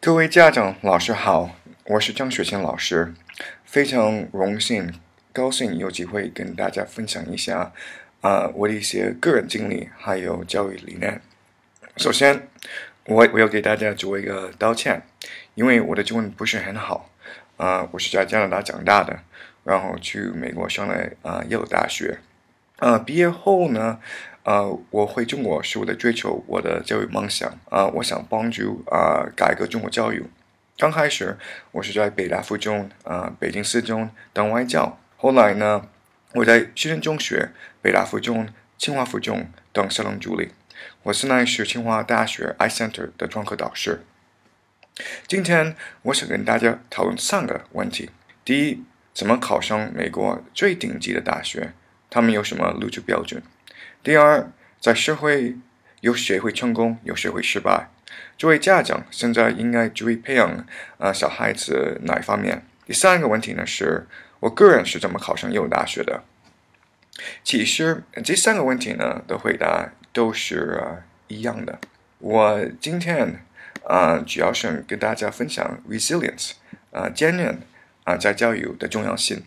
各位家长、老师好，我是张雪清老师，非常荣幸、高兴有机会跟大家分享一下啊、我的一些个人经历，还有教育理念。首先，我我要给大家做一个道歉，因为我的中文不是很好啊、我是在加拿大长大的，然后去美国上了啊、耶鲁大学，呃，毕业后呢，呃，我回中国是为了追求我的教育梦想啊、我想帮助啊、改革中国教育。刚开始我是在北大附中、啊、北京四中当外教，后来呢，我在西城中学、北大附中、清华附中当校长助理。我现在是清华大学 i Center 的专科导师。今天我想跟大家讨论三个问题：第一，怎么考上美国最顶级的大学？他们有什么录取标准？第二，在社会有谁会成功，有谁会失败？作为家长，现在应该注意培养啊、呃小孩子哪一方面？第三个问题呢，是我个人是怎么考上耶鲁大学的？其实这三个问题呢的回答都是、一样的。我今天啊、呃主要是跟大家分享 resilience 啊、坚韧啊、在教育的重要性。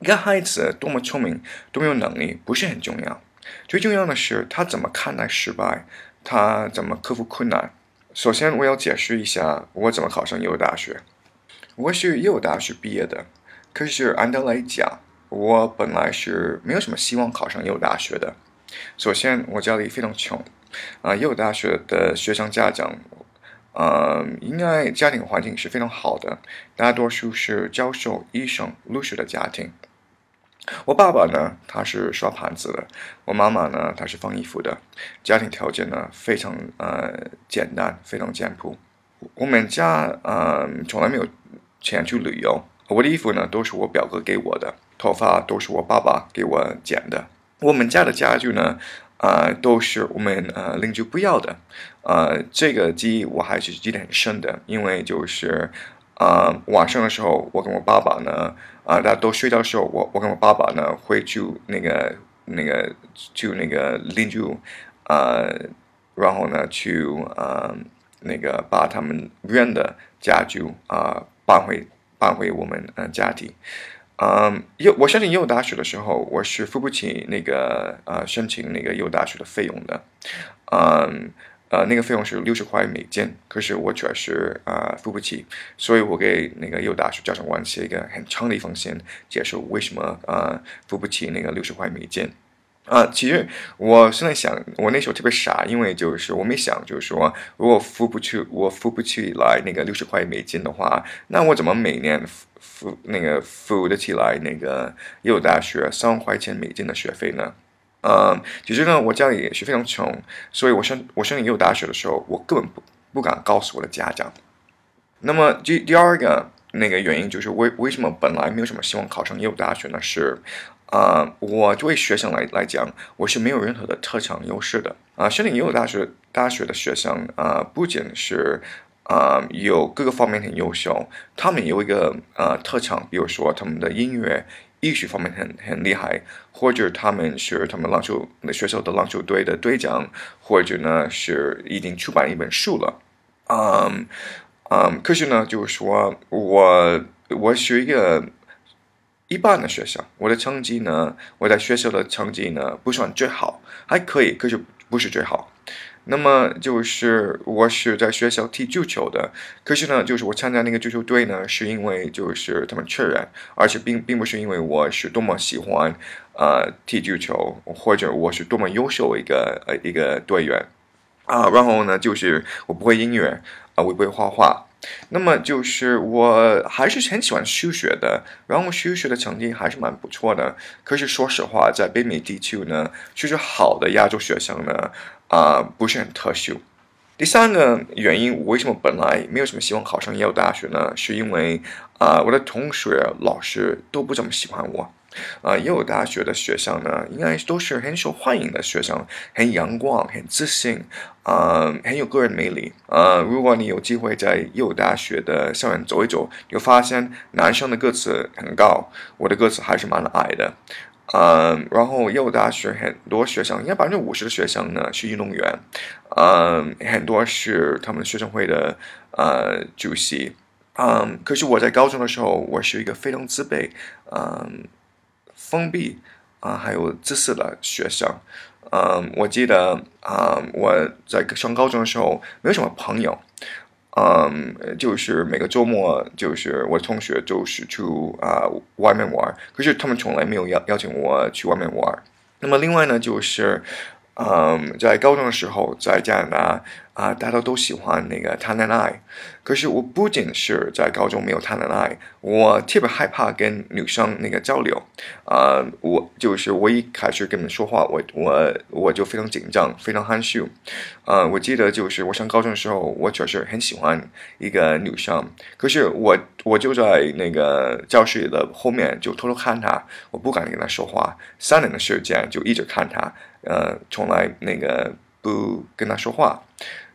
一个孩子多么聪明，多么有能力，不是很重要，最重要的是他怎么看待失败，他怎么克服困难。首先，我要解释一下我怎么考上耶鲁大学。我是耶鲁大学毕业的，可是按道理讲，我本来是没有什么希望考上耶鲁大学的。首先，我家里非常穷，啊、耶鲁大学的学生家长，呃，应该家庭环境是非常好的，大多数是教授、医生、律师的家庭。我爸爸呢，他是刷盘子的；我妈妈呢，她是放衣服的。家庭条件呢，非常呃简单，非常简朴。我们家呃从来没有钱去旅游，我的衣服呢都是我表哥给我的，头发都是我爸爸给我剪的。我们家的家具呢，啊、都是我们呃邻居不要的，呃，这个记忆我还是记得很深的，因为就是啊、晚上的时候，我跟我爸爸呢，啊、大家都睡觉的时候，我我跟我爸爸呢会去那个那个去那个邻居，呃，然后呢去呃那个把他们院的家具啊、搬回搬回我们呃家庭。嗯，又我申请耶鲁大学的时候，我是付不起那个呃申请那个耶鲁大学的费用的，嗯呃那个费用是六十块美金，可是我确实啊、呃付不起，所以我给那个耶鲁大学家长官写一个很长的一封信，解释为什么呃付不起那个六十块美金。啊，其实我现在想，我那时候特别傻，因为就是我没想，就是说，如果付不起，我付不起来那个六十块美金的话，那我怎么每年付付那个付得起来那个耶鲁大学三万块钱美金的学费呢？嗯，其实呢，我家里也是非常穷，所以我申我申请耶鲁大学的时候，我根本不不敢告诉我的家长。那么第第二个那个原因就是为为什么本来没有什么希望考上耶鲁大学呢？是，啊、我作为学生来来讲，我是没有任何的特长优势的。啊、申请耶鲁大学大学的学生啊、不仅是啊、有各个方面很优秀，他们有一个呃特长，比如说他们的音乐。艺术方面很很厉害，或者他们是他们篮球学校的篮球队的队长，或者呢是已经出版一本书了，嗯嗯，可是呢，就是说我我是一个一般的学生，我的成绩呢，我在学校的成绩呢不算最好，还可以，可是不是最好。那么就是我是在学校踢足球的，可是呢，就是我参加那个足球队呢，是因为就是他们确认，而且并并不是因为我是多么喜欢呃踢足球，或者我是多么优秀一个呃一个队员啊。然后呢，就是我不会音乐啊、我不会画画。那么就是我还是很喜欢数学的，然后数学的成绩还是蛮不错的。可是说实话，在北美地区呢，数学好的亚洲学生呢，啊、不是很特殊。第三个原因，我为什么本来没有什么希望考上耶鲁大学呢？是因为啊、我的同学、老师都不怎么喜欢我。啊、耶鲁大学的学生呢，应该都是很受欢迎的学生，很阳光、很自信，啊、很有个人魅力。呃，如果你有机会在耶鲁大学的校园走一走，你会发现男生的个子很高，我的个子还是蛮矮的。嗯，然后又大学很多学生，应该百分之五十的学生呢是运动员，嗯，很多是他们学生会的呃主席，嗯，可是我在高中的时候，我是一个非常自卑，嗯，封闭啊，还有自私的学生，嗯，我记得啊，我在上高中的时候没有什么朋友。嗯，就是每个周末，就是我同学就是去啊外面玩，可是他们从来没有邀邀请我去外面玩。那么另外呢，就是。嗯，在高中的时候，在加拿大啊，大家都喜欢那个谈恋爱。可是我不仅是在高中没有谈恋爱，我特别害怕跟女生那个交流。啊，我就是我一开始跟你们说话，我我我就非常紧张，非常害羞。啊，我记得就是我上高中的时候，我确实很喜欢一个女生，可是我我就在那个教室的后面就偷偷看她，我不敢跟她说话。三年的时间就一直看她。呃，从来那个不跟他说话，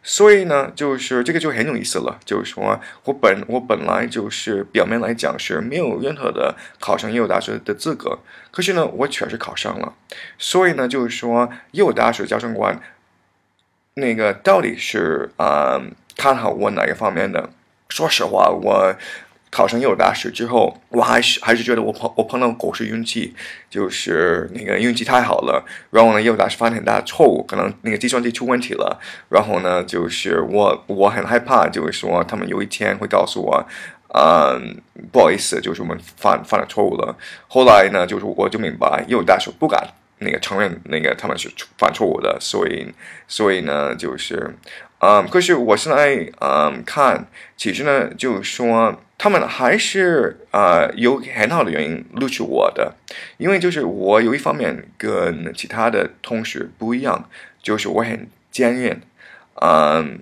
所以呢，就是这个就很有意思了。就是说我本我本来就是表面来讲是没有任何的考上耶鲁大学的资格，可是呢，我确实考上了。所以呢，就是说耶鲁大学招生官那个到底是啊看好我哪一方面的？说实话，我。考上耶鲁大学之后，我还是还是觉得我碰我碰到狗是运气，就是那个运气太好了。然后呢，耶鲁大学犯了很大的错误，可能那个计算机出问题了。然后呢，就是我我很害怕，就是说他们有一天会告诉我，嗯，不好意思，就是我们犯犯了错误了。后来呢，就是我就明白，耶鲁大学不敢那个承认那个他们是犯错误的，所以所以呢，就是。嗯，可是我现在嗯看，其实呢，就是说他们还是呃有很好的原因录取我的，因为就是我有一方面跟其他的同学不一样，就是我很坚韧，嗯，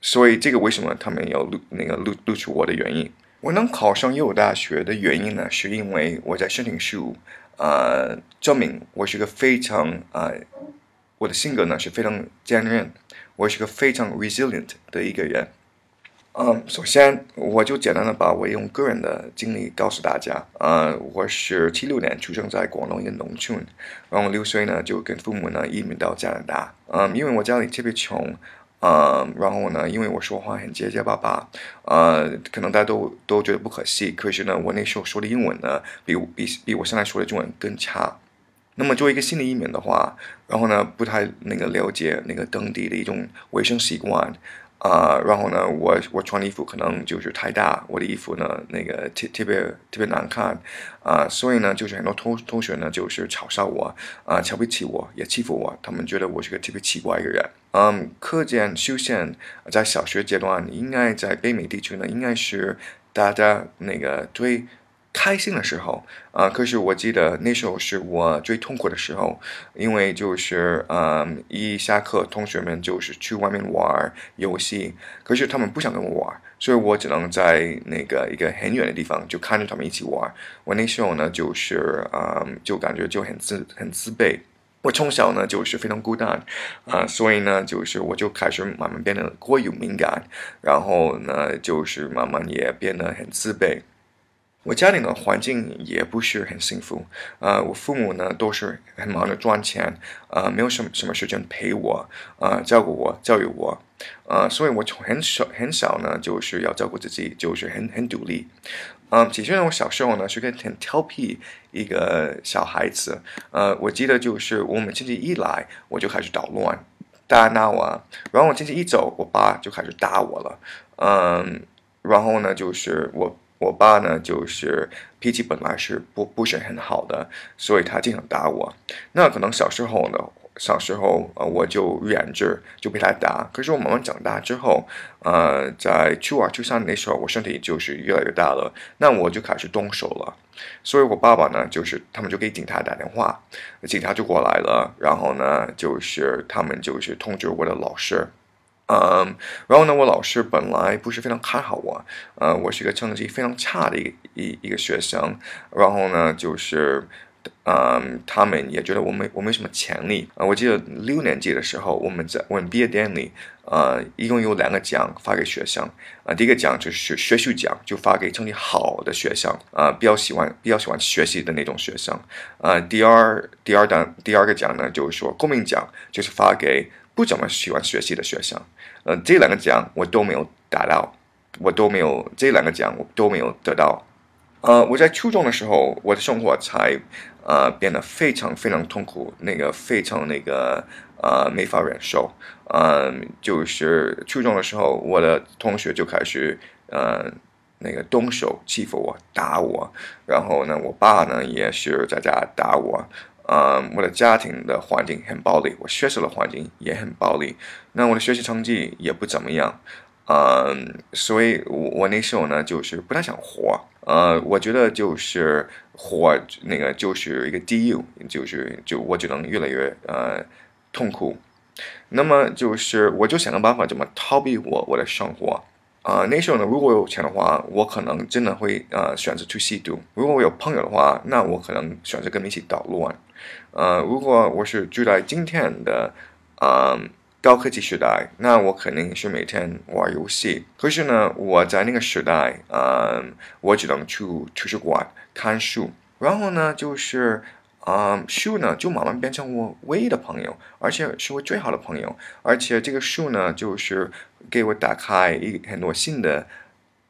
所以这个为什么他们要录那个录录取我的原因，我能考上耶鲁大学的原因呢，是因为我在申请书呃证明我是个非常呃我的性格呢是非常坚韧。我是个非常 resilient 的一个人，嗯，首先我就简单的把我用个人的经历告诉大家，呃，我是七六年出生在广东一个农村，然后六岁呢就跟父母呢移民到加拿大，嗯，因为我家里特别穷，嗯，然后呢，因为我说话很结结巴巴，呃，可能大家都都觉得不可信，可是呢，我那时候说的英文呢，比比比我现在说的中文更差。那么作为一个新的移民的话，然后呢，不太那个了解那个当地的一种卫生习惯，啊，然后呢，我我穿的衣服可能就是太大，我的衣服呢那个特特别特别难看，啊，所以呢，就是很多同同学呢就是嘲笑我，啊，瞧不起我，也欺负我，他们觉得我是个特别奇怪一个人。嗯，课间休闲在小学阶段，应该在北美地区呢，应该是大家那个最。开心的时候，啊，可是我记得那时候是我最痛苦的时候，因为就是，嗯，一下课，同学们就是去外面玩游戏，可是他们不想跟我玩，所以我只能在那个一个很远的地方就看着他们一起玩。我那时候呢，就是，嗯，就感觉就很自很自卑。我从小呢就是非常孤单，啊，所以呢，就是我就开始慢慢变得过于敏感，然后呢，就是慢慢也变得很自卑。我家里的环境也不是很幸福，呃，我父母呢都是很忙着赚钱，呃，没有什么什么时间陪我，呃，照顾我，教育我，呃，所以我从很小很小呢就是要照顾自己，就是很很独立，嗯，其实呢，我小时候呢是个很调皮一个小孩子，呃，我记得就是我们亲戚一来我就开始捣乱，大闹啊，然后我亲戚一走，我爸就开始打我了，嗯，然后呢就是我。我爸呢，就是脾气本来是不不是很好的，所以他经常打我。那可能小时候呢，小时候呃我就忍着就被他打。可是我慢慢长大之后，呃，在初二、初三那时候，我身体就是越来越大了，那我就开始动手了。所以我爸爸呢，就是他们就给警察打电话，警察就过来了，然后呢，就是他们就是通知我的老师。嗯，然后呢，我老师本来不是非常看好我，呃，我是一个成绩非常差的一一一个学生，然后呢，就是嗯，他们也觉得我没我没什么潜力啊。我记得六年级的时候，我们在我们毕业典礼，呃，一共有两个奖发给学生啊。第一个奖就是学术奖，就发给成绩好的学生啊，比较喜欢比较喜欢学习的那种学生啊。第二第二档第二个奖呢，就是说公民奖，就是发给不怎么喜欢学习的学生。呃，这两个奖我都没有达到，我都没有这两个奖我都没有得到。呃，我在初中的时候，我的生活才呃变得非常非常痛苦，那个非常那个呃没法忍受。嗯，就是初中的时候，我的同学就开始呃那个动手欺负我、打我，然后呢，我爸呢也是在家打我。嗯，我的家庭的环境很暴力，我学校的环境也很暴力，那我的学习成绩也不怎么样。嗯，所以我我那时候呢，就是不太想活。呃，我觉得就是活那个就是一个地狱，就是就我只能越来越呃痛苦。那么就是我就想个办法怎么逃避我我的生活。啊，那时候呢，如果有钱的话，我可能真的会呃选择去吸毒。如果我有朋友的话，那我可能选择跟他们一起捣乱。呃，如果我是住在今天的嗯高科技时代，那我肯定是每天玩游戏。可是呢，我在那个时代，嗯，我只能去图书馆看书。然后呢，就是啊，书呢就慢慢变成我唯一的朋友，而且是我最好的朋友。而且这个书呢，就是给我打开一很多新的。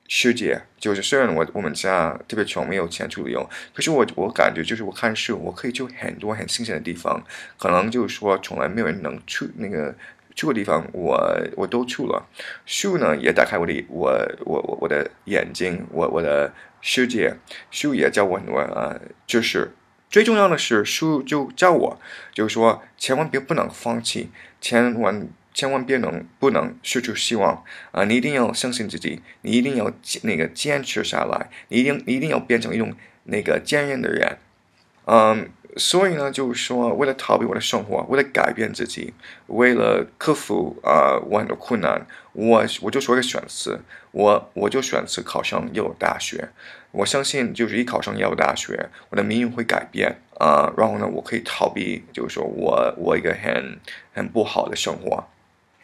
世界就是虽然我我们家特别穷，没有钱去旅游，可是我我感觉就是我看书，我可以去很多很新鲜的地方，可能就是说从来没有人能去那个去过地方，我我都去了。书呢也打开我的我我我我的眼睛，我我的世界，书也教我很多呃知识。最重要的是书就叫我，就是说千万别不能放弃，千万。千万别能不能失去希望啊！你一定要相信自己，你一定要那个坚持下来，你一定一定要变成一种那个坚韧的人。嗯，所以呢，就是说，为了逃避我的生活，为了改变自己，为了克服啊我很多困难，我我就说一个选词，我我就选择考上耶鲁大学。我相信，就是一考上耶鲁大学，我的命运会改变啊！然后呢，我可以逃避，就是说我我一个很很不好的生活。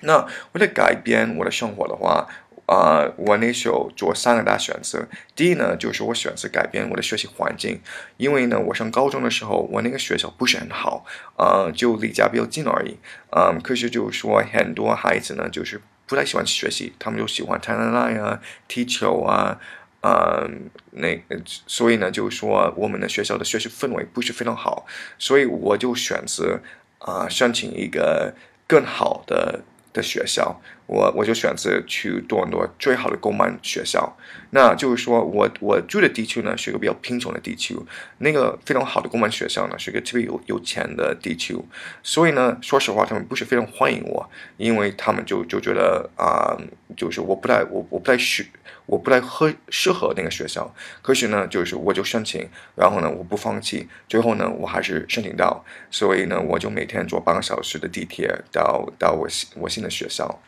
那为了改变我的生活的话，啊，我那时候做三个大选择。第一呢，就是我选择改变我的学习环境，因为呢，我上高中的时候，我那个学校不是很好，啊，就离家比较近而已，嗯，可是就是说很多孩子呢，就是不太喜欢学习，他们就喜欢谈恋爱啊、踢球啊，嗯，那所以呢，就是说我们的学校的学习氛围不是非常好，所以我就选择啊，申请一个更好的。的学校，我我就选择去多伦多最好的公办学校。那就是说我我住的地区呢是一个比较贫穷的地区，那个非常好的公办学校呢是一个特别有有钱的地区，所以呢，说实话，他们不是非常欢迎我，因为他们就就觉得啊，就是我不太我我不太适我不太合适合那个学校。可是呢，就是我就申请，然后呢，我不放弃，最后呢，我还是申请到，所以呢，我就每天坐半个小时的地铁到到我我新的学校。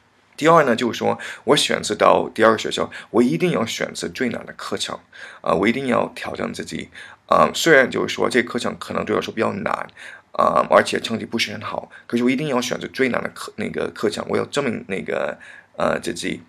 第二呢，就是说我选择到第二个学校，我一定要选择最难的课程，啊，我一定要挑战自己，啊，虽然就是说这课程可能对我来说比较难，啊，而且成绩不是很好，可是我一定要选择最难的课那个课程，我要证明那个呃自己，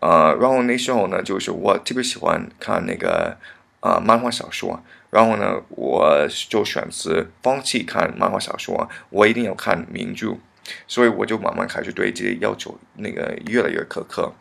呃，然后那时候呢，就是我特别喜欢看那个啊漫画小说，然后呢，我就选择放弃看漫画小说，我一定要看名著。所以我就慢慢开始对这些要求那个越来越苛刻，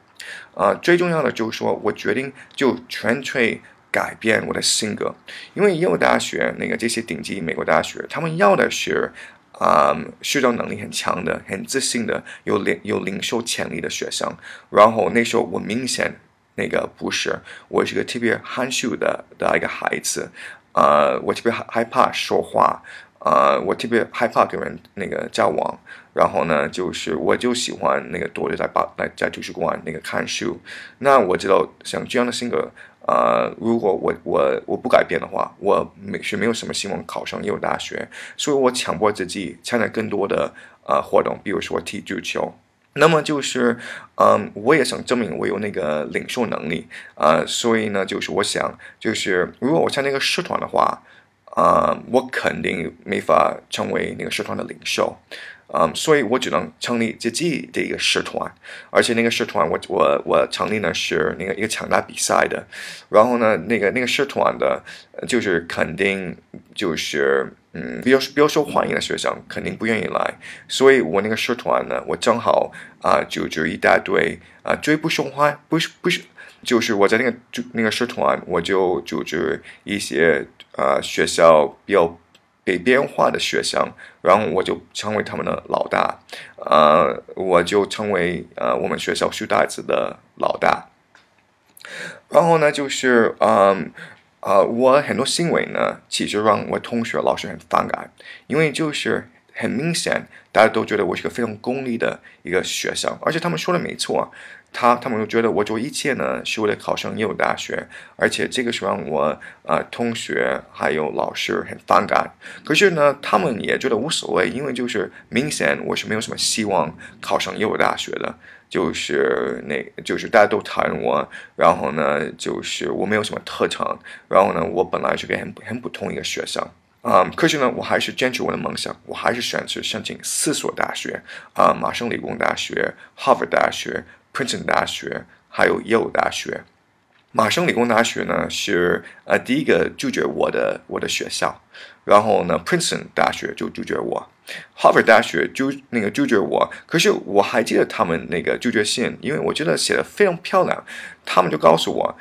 啊，最重要的就是说我决定就纯粹改变我的性格，因为耶鲁大学那个这些顶级美国大学，他们要的是啊，社交能力很强的、很自信的、有领有领袖潜力的学生。然后那时候我明显那个不是，我是个特别含蓄的的一个孩子，啊，我特别害害怕说话。啊，我特别害怕跟人那个交往，然后呢，就是我就喜欢那个躲着在把来在图书馆那个看书。那我知道像这样的性格，啊，如果我我我不改变的话，我没是没有什么希望考上耶鲁大学。所以我强迫自己参加更多的啊活动，比如说踢足球。那么就是，嗯，我也想证明我有那个领受能力啊。所以呢，就是我想，就是如果我参加一个社团的话。啊，我肯定没法成为那个社团的领袖。嗯，所以我只能成立自己的一个社团，而且那个社团我我我成立呢是那个一个抢答比赛的，然后呢那个那个社团的，就是肯定就是嗯比较比较受欢迎的学生肯定不愿意来，所以我那个社团呢我正好啊就就一大堆啊最不受欢不是不是就是我在那个就那个社团我就组织一些啊学校比较。给变化的学生，然后我就成为他们的老大，呃，我就成为呃我们学校书呆子的老大。然后呢，就是嗯呃，我很多行为呢，其实让我同学老师很反感，因为就是很明显，大家都觉得我是个非常功利的一个学生，而且他们说的没错。他他们又觉得我做一切呢是为了考上耶鲁大学，而且这个是让我啊同学还有老师很反感。可是呢，他们也觉得无所谓，因为就是明显我是没有什么希望考上耶鲁大学的，就是那就是大家都谈我，然后呢就是我没有什么特长，然后呢我本来是个很很普通一个学生啊，可是呢我还是坚持我的梦想，我还是选择申请四所大学啊，麻省理工大学、哈佛大学。Princeton 大学还有耶鲁大学，麻省理工大学呢是呃第一个拒绝我的我的学校，然后呢 Princeton 大学就拒绝我，Harvard 大学就那个拒绝我，可是我还记得他们那个拒绝信，因为我觉得写的非常漂亮，他们就告诉我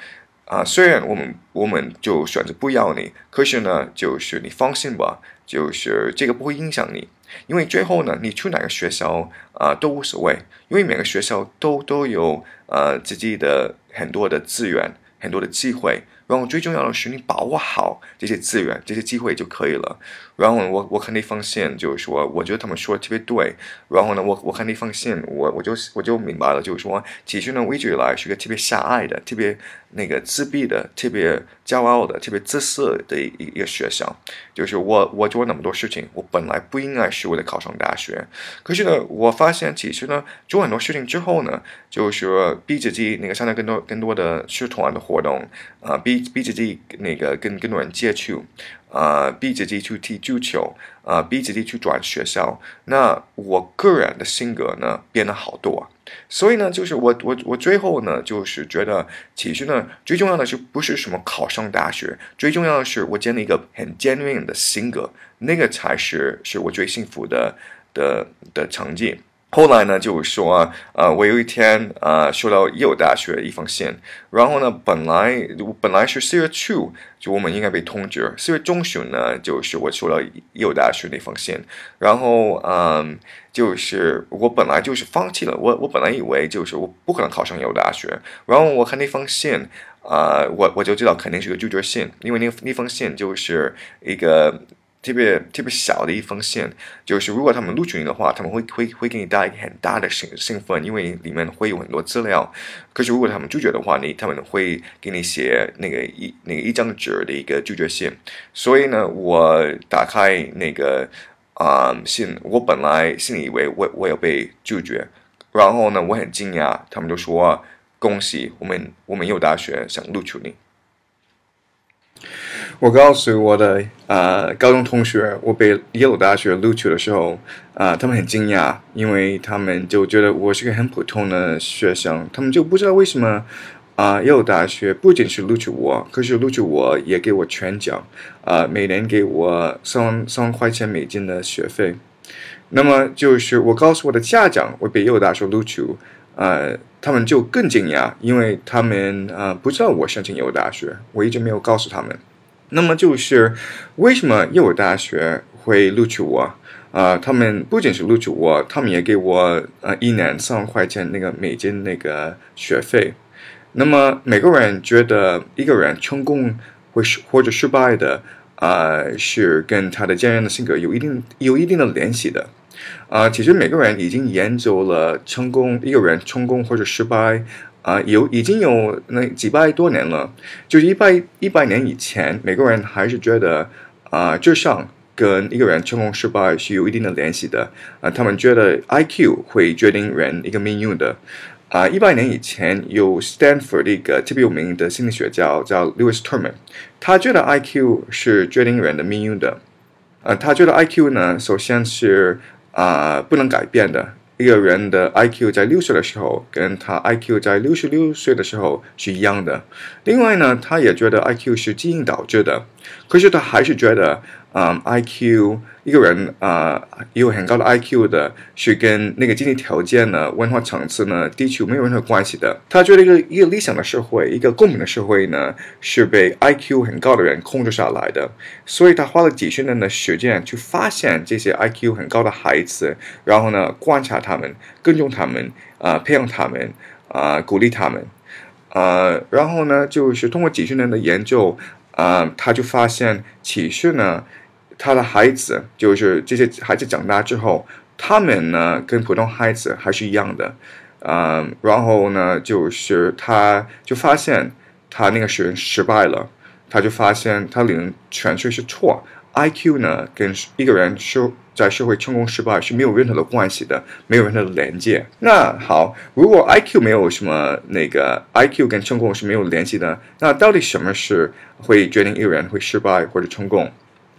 啊，虽然我们我们就选择不要你，可是呢就是你放心吧，就是这个不会影响你。因为最后呢，你去哪个学校啊都无所谓，因为每个学校都都有呃自己的很多的资源，很多的机会。然后最重要的是，你把握好这些资源、这些机会就可以了。然后我我肯定放心，就是说，我觉得他们说的特别对。然后呢，我我肯定放心，我我就我就明白了，就是说，其实呢，我一直以来是个特别狭隘的、特别那个自闭的、特别骄傲的、特别自私的一一个学生。就是我我做那么多事情，我本来不应该是为了考上大学。可是呢，我发现其实呢，做很多事情之后呢，就是说逼自己那个参加更多更多的社团的活动啊，逼。逼自己那个跟更多人接触，啊，逼自己去踢足球，啊，逼自己去转学校。那我个人的性格呢变得好多，所以呢，就是我我我最后呢，就是觉得其实呢，最重要的是不是什么考上大学，最重要的是我建立一个很坚韧的性格，那个才是是我最幸福的的的成绩。后来呢，就是说，呃，我有一天，呃，收到耶鲁大学一封信，然后呢，本来本来是四月初，就我们应该被通知，四月中旬呢，就是我收到耶鲁大学那封信，然后，嗯，就是我本来就是放弃了，我我本来以为就是我不可能考上耶鲁大学，然后我看那封信，啊，我我就知道肯定是个拒绝信，因为那那封信就是一个。特别特别小的一封信，就是如果他们录取你的话，他们会会会给你带一个很大的兴兴奋，因为里面会有很多资料。可是如果他们拒绝的话，你他们会给你写那个一那个一张纸的一个拒绝信。所以呢，我打开那个啊信，我本来心里以为我我要被拒绝，然后呢，我很惊讶，他们就说恭喜我们我们有大学想录取你。我告诉我的呃高中同学，我被耶鲁大学录取的时候，啊，他们很惊讶，因为他们就觉得我是个很普通的学生，他们就不知道为什么啊耶鲁大学不仅是录取我，可是录取我也给我全奖，啊，每年给我三三万块钱美金的学费。那么就是我告诉我的家长，我被耶鲁大学录取，呃，他们就更惊讶，因为他们啊不知道我申请耶鲁大学，我一直没有告诉他们。那么就是为什么耶鲁大学会录取我？啊，他们不仅是录取我，他们也给我呃一年三万块钱那个美金那个学费。那么每个人觉得一个人成功或是或者失败的啊，是跟他的家人的性格有一定有一定的联系的。啊，其实每个人已经研究了成功一个人成功或者失败。啊，有已经有那几百多年了，就是一百一百年以前，美国人还是觉得啊，智商跟一个人成功失败是有一定的联系的啊。他们觉得 IQ 会决定人一个命运的啊，一百年以前有 Stanford 的一个特别有名的心理学家叫 Lewis Terman，他觉得 IQ 是决定人的命运的。呃，他觉得 IQ 呢，首先是啊不能改变的。一个人的 IQ 在六岁的时候，跟他 IQ 在六十六岁的时候是一样的。另外呢，他也觉得 IQ 是基因导致的，可是他还是觉得。啊，IQ 一个人啊，有很高的 IQ 的，是跟那个经济条件呢、文化层次呢、地区没有任何关系的。他觉得一个一个理想的社会，一个公平的社会呢，是被 IQ 很高的人控制下来的。所以他花了几十年的时间去发现这些 IQ 很高的孩子，然后呢，观察他们，跟踪他们，啊，培养他们，啊，鼓励他们，啊，然后呢，就是通过几十年的研究。啊，他就发现，其实呢，他的孩子就是这些孩子长大之后，他们呢跟普通孩子还是一样的，啊，然后呢，就是他就发现他那个学失败了，他就发现他领全确是错，IQ 呢跟一个人社在社会成功失败是没有任何的关系的，没有任何的连接。那好，如果 IQ 没有什么那个 IQ 跟成功是没有联系的，那到底什么是会决定一个人会失败或者成功？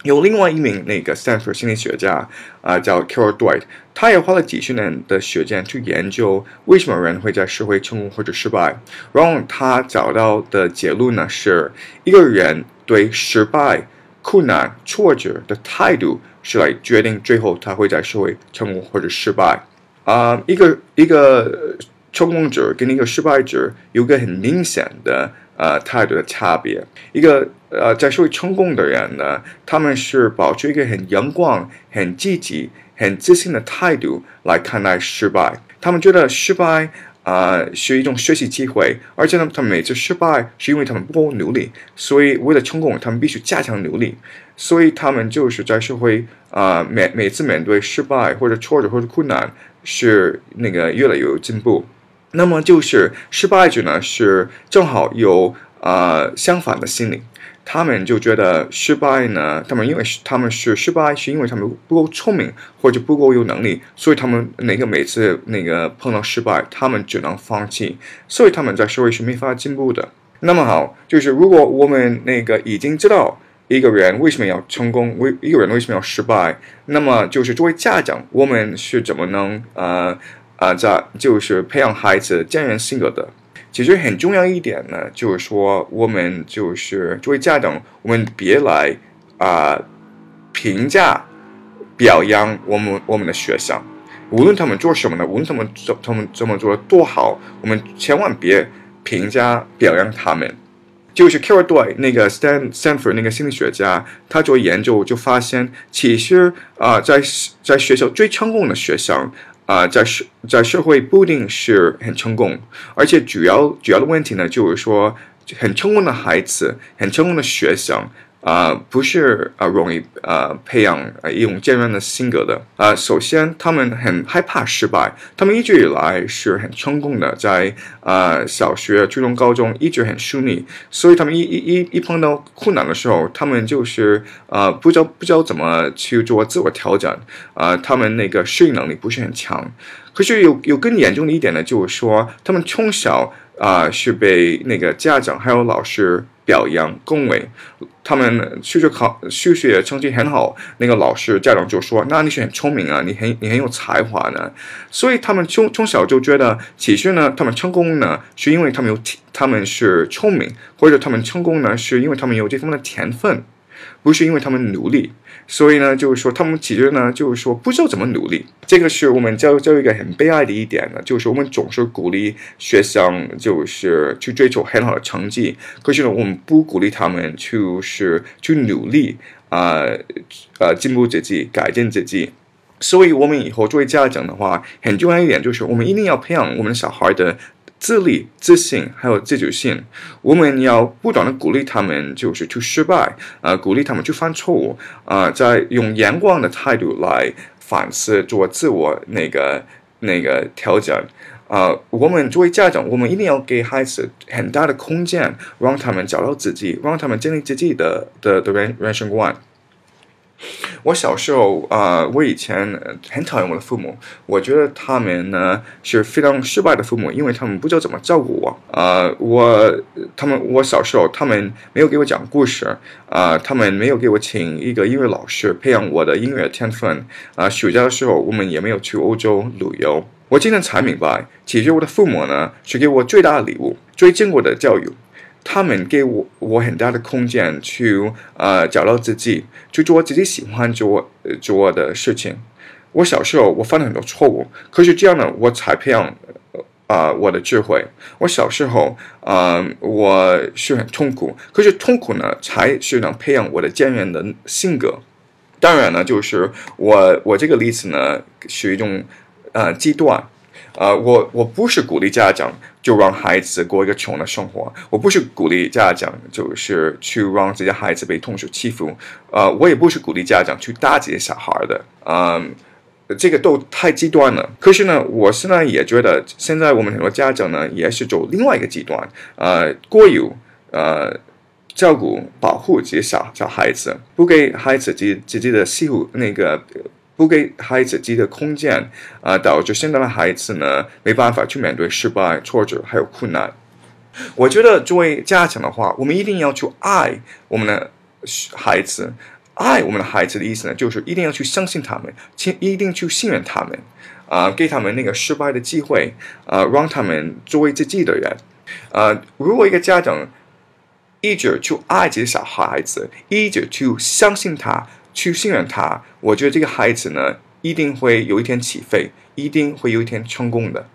有另外一名那个 Stanford 心理学家啊，叫 Carol Dweck，他也花了几十年的时间去研究为什么人会在社会成功或者失败。然后他找到的结论呢，是一个人对失败、困难、挫折的态度。是来决定最后他会在社会成功或者失败啊，一个一个成功者跟一个失败者有个很明显的呃态度的差别。一个呃在社会成功的人呢，他们是保持一个很阳光、很积极、很自信的态度来看待失败。他们觉得失败。啊，是一种学习机会，而且呢，他们每次失败是因为他们不够努力，所以为了成功，他们必须加强努力，所以他们就是在社会啊，每每次面对失败或者挫折或者困难，是那个越来越有进步。那么就是失败者呢，是正好有啊相反的心理。他们就觉得失败呢，他们因为他们是失败，是因为他们不够聪明或者不够有能力，所以他们那个每次那个碰到失败，他们只能放弃，所以他们在社会是没法进步的。那么好，就是如果我们那个已经知道一个人为什么要成功，为一个人为什么要失败，那么就是作为家长，我们是怎么能呃啊在就是培养孩子坚韧性格的？其实很重要一点呢，就是说我们就是作为家长，我们别来啊评价、表扬我们我们的学生，无论他们做什么呢，无论他们怎他们怎么做的多好，我们千万别评价表扬他们。就是 Carol Dweck 那个 Stan Stanford 那个心理学家，他做研究就发现，其实啊在在学校最成功的学生。啊，在社在社会不一定是很成功，而且主要主要的问题呢，就是说很成功的孩子，很成功的学生。啊，不是啊，容易啊培养一种坚韧的性格的啊。首先，他们很害怕失败，他们一直以来是很成功的，在啊小学、初中、高中一直很顺利，所以他们一一一一碰到困难的时候，他们就是啊不知道不知道怎么去做自我调整啊，他们那个适应能力不是很强。可是有有更严重的一点呢，就是说他们从小啊是被那个家长还有老师。表扬恭维，他们数学考数学成绩很好，那个老师家长就说：“那你是很聪明啊，你很你很有才华呢。”所以他们从从小就觉得，其实呢，他们成功呢，是因为他们有他们是聪明，或者他们成功呢，是因为他们有这方面的天分。不是因为他们努力，所以呢，就是说他们其实呢，就是说不知道怎么努力。这个是我们教育教育一个很悲哀的一点呢，就是我们总是鼓励学生就是去追求很好的成绩，可是呢，我们不鼓励他们就是去努力啊呃进步自己，改进自己。所以，我们以后作为家长的话，很重要一点就是，我们一定要培养我们小孩的。自立、自信，还有自主性，我们要不断的鼓励他们，就是去失败，啊，鼓励他们去犯错误，啊，在用阳光的态度来反思，做自我那个那个调整，啊，我们作为家长，我们一定要给孩子很大的空间，让他们找到自己，让他们建立自己的的的人人生观。我小时候啊，我以前很讨厌我的父母，我觉得他们呢是非常失败的父母，因为他们不知道怎么照顾我。啊，我他们我小时候他们没有给我讲故事，啊，他们没有给我请一个音乐老师培养我的音乐天分。啊，暑假的时候我们也没有去欧洲旅游。我今天才明白，其实我的父母呢是给我最大的礼物，最珍贵的教育。他们给我我很大的空间去呃找到自己，去做自己喜欢做做的事情。我小时候我犯了很多错误，可是这样呢，我才培养啊我的智慧。我小时候啊我是很痛苦，可是痛苦呢才是能培养我的坚韧的性格。当然呢，就是我我这个例子呢是一种呃极端。呃，我我不是鼓励家长就让孩子过一个穷的生活，我不是鼓励家长就是去让自己孩子被同学欺负，呃，我也不是鼓励家长去打自己小孩的，嗯，这个都太极端了。可是呢，我现在也觉得，现在我们很多家长呢也是走另外一个极端，呃，过于呃照顾保护这些小小孩子，不给孩子自己自己的幸福那个。不给孩子自己的空间，啊，导致现在的孩子呢没办法去面对失败、挫折还有困难。我觉得作为家长的话，我们一定要去爱我们的孩子，爱我们的孩子的意思呢，就是一定要去相信他们，请一定去信任他们，啊，给他们那个失败的机会，啊，让他们作为自己的人。啊，如果一个家长一直去爱这些小孩子，一直去相信他。去信任他，我觉得这个孩子呢，一定会有一天起飞，一定会有一天成功的。